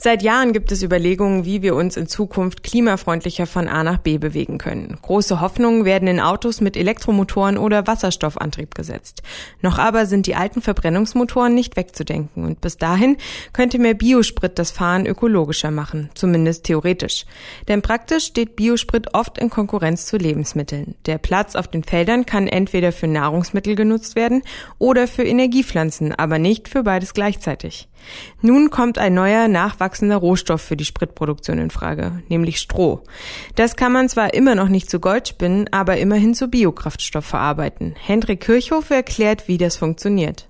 Seit Jahren gibt es Überlegungen, wie wir uns in Zukunft klimafreundlicher von A nach B bewegen können. Große Hoffnungen werden in Autos mit Elektromotoren oder Wasserstoffantrieb gesetzt. Noch aber sind die alten Verbrennungsmotoren nicht wegzudenken und bis dahin könnte mehr Biosprit das Fahren ökologischer machen, zumindest theoretisch. Denn praktisch steht Biosprit oft in Konkurrenz zu Lebensmitteln. Der Platz auf den Feldern kann entweder für Nahrungsmittel genutzt werden oder für Energiepflanzen, aber nicht für beides gleichzeitig. Nun kommt ein neuer, nachwachsender Rohstoff für die Spritproduktion in Frage, nämlich Stroh. Das kann man zwar immer noch nicht zu Gold spinnen, aber immerhin zu Biokraftstoff verarbeiten. Hendrik Kirchhoff erklärt, wie das funktioniert.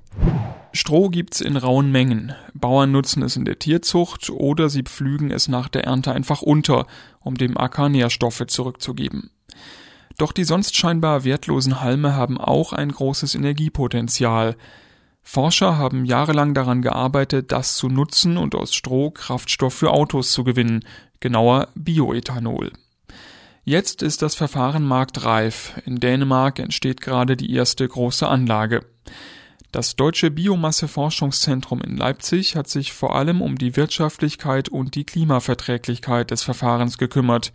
Stroh gibt's in rauen Mengen. Bauern nutzen es in der Tierzucht oder sie pflügen es nach der Ernte einfach unter, um dem Acker Nährstoffe zurückzugeben. Doch die sonst scheinbar wertlosen Halme haben auch ein großes Energiepotenzial. Forscher haben jahrelang daran gearbeitet, das zu nutzen und aus Stroh Kraftstoff für Autos zu gewinnen, genauer Bioethanol. Jetzt ist das Verfahren marktreif. In Dänemark entsteht gerade die erste große Anlage. Das Deutsche Biomasseforschungszentrum in Leipzig hat sich vor allem um die Wirtschaftlichkeit und die Klimaverträglichkeit des Verfahrens gekümmert.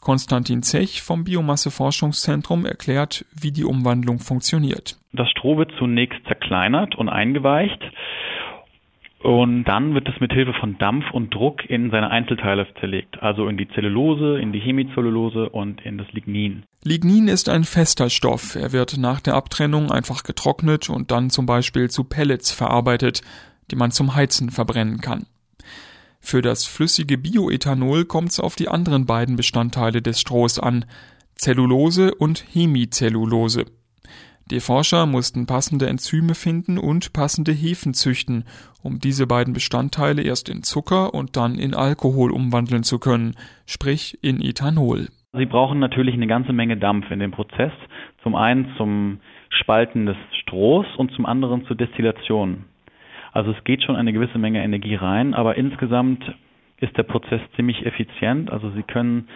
Konstantin Zech vom Biomasseforschungszentrum erklärt, wie die Umwandlung funktioniert. Das Stroh wird zunächst zerkleinert und eingeweicht. Und dann wird es mit Hilfe von Dampf und Druck in seine Einzelteile zerlegt, also in die Zellulose, in die Hemicellulose und in das Lignin. Lignin ist ein fester Stoff. Er wird nach der Abtrennung einfach getrocknet und dann zum Beispiel zu Pellets verarbeitet, die man zum Heizen verbrennen kann. Für das flüssige Bioethanol kommt es auf die anderen beiden Bestandteile des Strohs an, Zellulose und Hemicellulose. Die Forscher mussten passende Enzyme finden und passende Hefen züchten, um diese beiden Bestandteile erst in Zucker und dann in Alkohol umwandeln zu können, sprich in Ethanol. Sie brauchen natürlich eine ganze Menge Dampf in dem Prozess. Zum einen zum Spalten des Strohs und zum anderen zur Destillation. Also es geht schon eine gewisse Menge Energie rein, aber insgesamt ist der Prozess ziemlich effizient. Also Sie können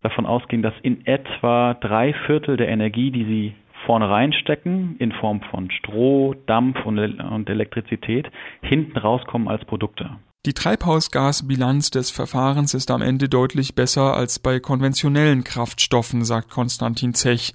davon ausgehen, dass in etwa drei Viertel der Energie, die Sie vorne reinstecken, in Form von Stroh, Dampf und, Elektrizität, hinten rauskommen als Produkte. Die Treibhausgasbilanz des Verfahrens ist am Ende deutlich besser als bei konventionellen Kraftstoffen, sagt Konstantin Zech.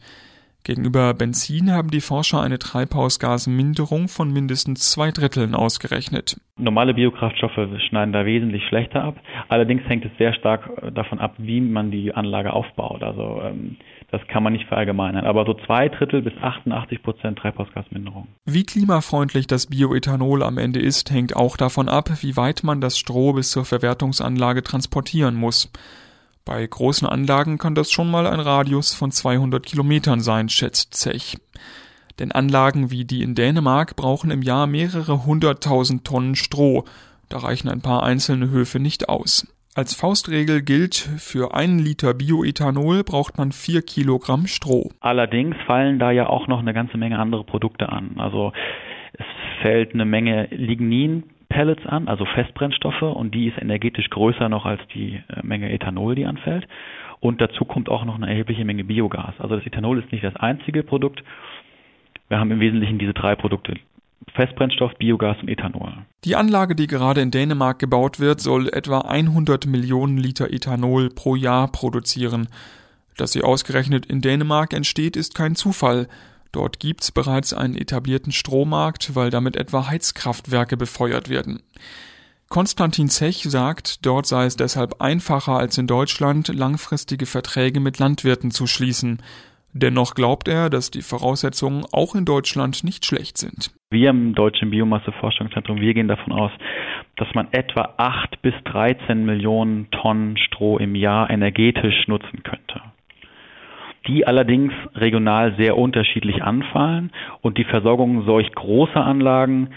Gegenüber Benzin haben die Forscher eine Treibhausgasminderung von mindestens zwei Dritteln ausgerechnet. Normale Biokraftstoffe schneiden da wesentlich schlechter ab. Allerdings hängt es sehr stark davon ab, wie man die Anlage aufbaut. Also ähm, das kann man nicht verallgemeinern. Aber so zwei Drittel bis 88 Prozent Treibhausgasminderung. Wie klimafreundlich das Bioethanol am Ende ist, hängt auch davon ab, wie weit man das Stroh bis zur Verwertungsanlage transportieren muss. Bei großen Anlagen kann das schon mal ein Radius von 200 Kilometern sein, schätzt Zech. Denn Anlagen wie die in Dänemark brauchen im Jahr mehrere hunderttausend Tonnen Stroh. Da reichen ein paar einzelne Höfe nicht aus. Als Faustregel gilt, für einen Liter Bioethanol braucht man vier Kilogramm Stroh. Allerdings fallen da ja auch noch eine ganze Menge andere Produkte an. Also es fällt eine Menge Lignin Pellets an, also Festbrennstoffe, und die ist energetisch größer noch als die äh, Menge Ethanol, die anfällt. Und dazu kommt auch noch eine erhebliche Menge Biogas. Also das Ethanol ist nicht das einzige Produkt. Wir haben im Wesentlichen diese drei Produkte. Festbrennstoff, Biogas und Ethanol. Die Anlage, die gerade in Dänemark gebaut wird, soll etwa 100 Millionen Liter Ethanol pro Jahr produzieren. Dass sie ausgerechnet in Dänemark entsteht, ist kein Zufall. Dort gibt's bereits einen etablierten Strommarkt, weil damit etwa Heizkraftwerke befeuert werden. Konstantin Zech sagt, dort sei es deshalb einfacher als in Deutschland, langfristige Verträge mit Landwirten zu schließen. Dennoch glaubt er, dass die Voraussetzungen auch in Deutschland nicht schlecht sind. Wir im Deutschen Biomasseforschungszentrum, wir gehen davon aus, dass man etwa 8 bis 13 Millionen Tonnen Stroh im Jahr energetisch nutzen könnte die allerdings regional sehr unterschiedlich anfallen und die Versorgung solch großer Anlagen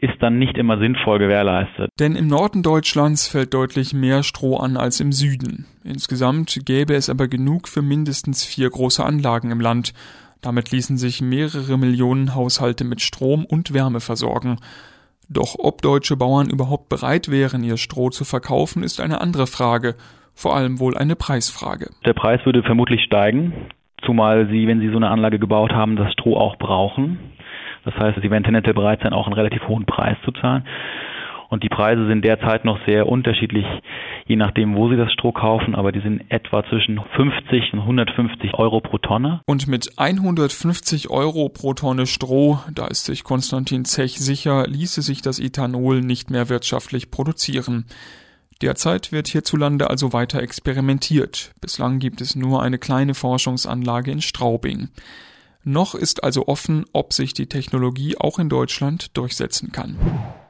ist dann nicht immer sinnvoll gewährleistet. Denn im Norden Deutschlands fällt deutlich mehr Stroh an als im Süden. Insgesamt gäbe es aber genug für mindestens vier große Anlagen im Land. Damit ließen sich mehrere Millionen Haushalte mit Strom und Wärme versorgen. Doch ob deutsche Bauern überhaupt bereit wären, ihr Stroh zu verkaufen, ist eine andere Frage vor allem wohl eine Preisfrage. Der Preis würde vermutlich steigen. zumal sie, wenn sie so eine Anlage gebaut haben, das Stroh auch brauchen. Das heißt, sie werden tendenziell bereit sein, auch einen relativ hohen Preis zu zahlen. Und die Preise sind derzeit noch sehr unterschiedlich, je nachdem, wo Sie das Stroh kaufen, aber die sind etwa zwischen 50 und 150 Euro pro Tonne. Und mit 150 Euro pro Tonne Stroh, da ist sich Konstantin Zech sicher, ließe sich das Ethanol nicht mehr wirtschaftlich produzieren. Derzeit wird hierzulande also weiter experimentiert. Bislang gibt es nur eine kleine Forschungsanlage in Straubing. Noch ist also offen, ob sich die Technologie auch in Deutschland durchsetzen kann.